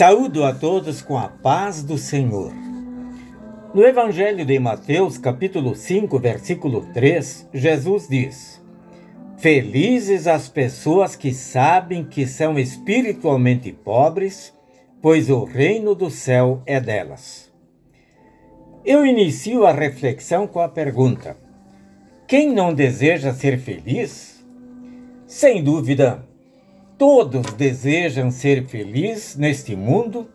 Saúdo a todos com a paz do Senhor. No Evangelho de Mateus, capítulo 5, versículo 3, Jesus diz: Felizes as pessoas que sabem que são espiritualmente pobres, pois o reino do céu é delas. Eu inicio a reflexão com a pergunta: Quem não deseja ser feliz? Sem dúvida, Todos desejam ser felizes neste mundo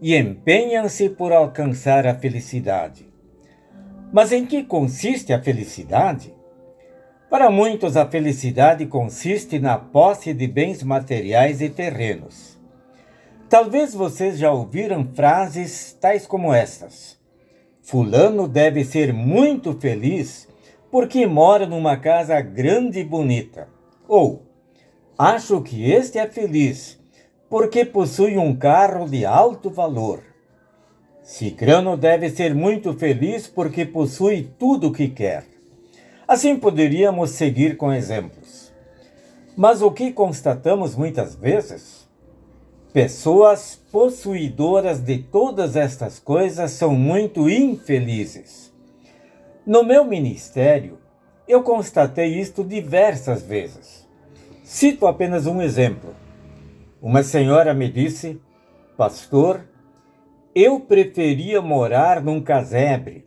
e empenham-se por alcançar a felicidade. Mas em que consiste a felicidade? Para muitos, a felicidade consiste na posse de bens materiais e terrenos. Talvez vocês já ouviram frases tais como estas: Fulano deve ser muito feliz porque mora numa casa grande e bonita. Ou Acho que este é feliz, porque possui um carro de alto valor. Cicrano deve ser muito feliz porque possui tudo o que quer. Assim poderíamos seguir com exemplos. Mas o que constatamos muitas vezes? Pessoas possuidoras de todas estas coisas são muito infelizes. No meu ministério, eu constatei isto diversas vezes. Cito apenas um exemplo. Uma senhora me disse, pastor, eu preferia morar num casebre,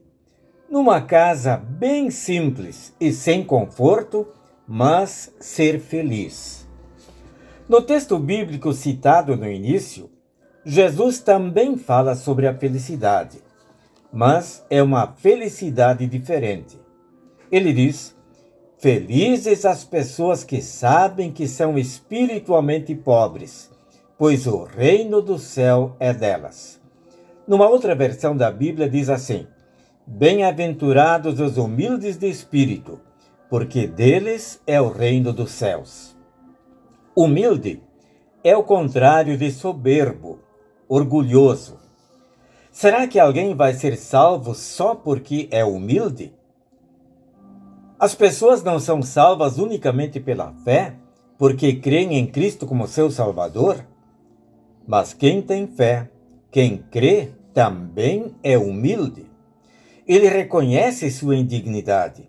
numa casa bem simples e sem conforto, mas ser feliz. No texto bíblico citado no início, Jesus também fala sobre a felicidade, mas é uma felicidade diferente. Ele diz: Felizes as pessoas que sabem que são espiritualmente pobres, pois o reino do céu é delas. Numa outra versão da Bíblia diz assim: Bem-aventurados os humildes de espírito, porque deles é o reino dos céus. Humilde é o contrário de soberbo, orgulhoso. Será que alguém vai ser salvo só porque é humilde? As pessoas não são salvas unicamente pela fé, porque creem em Cristo como seu Salvador? Mas quem tem fé, quem crê, também é humilde. Ele reconhece sua indignidade.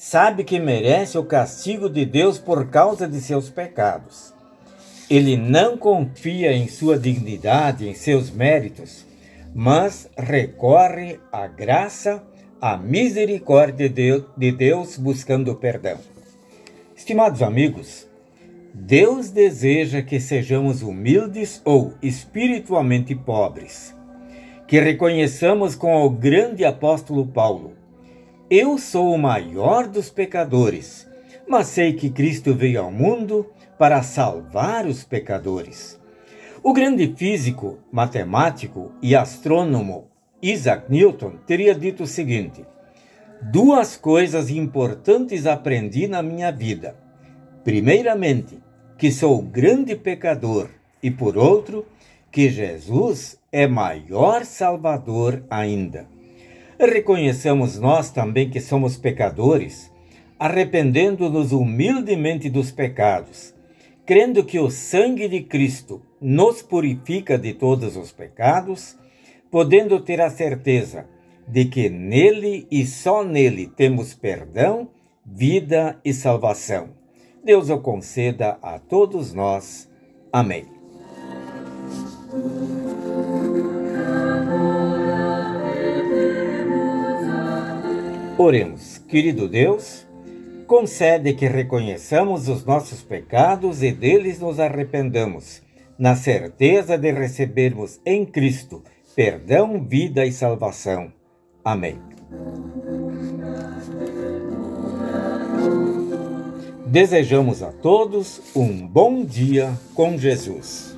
Sabe que merece o castigo de Deus por causa de seus pecados. Ele não confia em sua dignidade, em seus méritos, mas recorre à graça a misericórdia de Deus buscando perdão. Estimados amigos, Deus deseja que sejamos humildes ou espiritualmente pobres, que reconheçamos com o grande apóstolo Paulo: Eu sou o maior dos pecadores, mas sei que Cristo veio ao mundo para salvar os pecadores. O grande físico, matemático e astrônomo Isaac Newton teria dito o seguinte: Duas coisas importantes aprendi na minha vida. Primeiramente, que sou grande pecador, e por outro, que Jesus é maior Salvador ainda. Reconheçamos nós também que somos pecadores, arrependendo-nos humildemente dos pecados, crendo que o sangue de Cristo nos purifica de todos os pecados podendo ter a certeza de que nele e só nele temos perdão, vida e salvação. Deus o conceda a todos nós. Amém. Oremos, querido Deus, concede que reconheçamos os nossos pecados e deles nos arrependamos, na certeza de recebermos em Cristo perdão, vida e salvação. Amém. Desejamos a todos um bom dia com Jesus.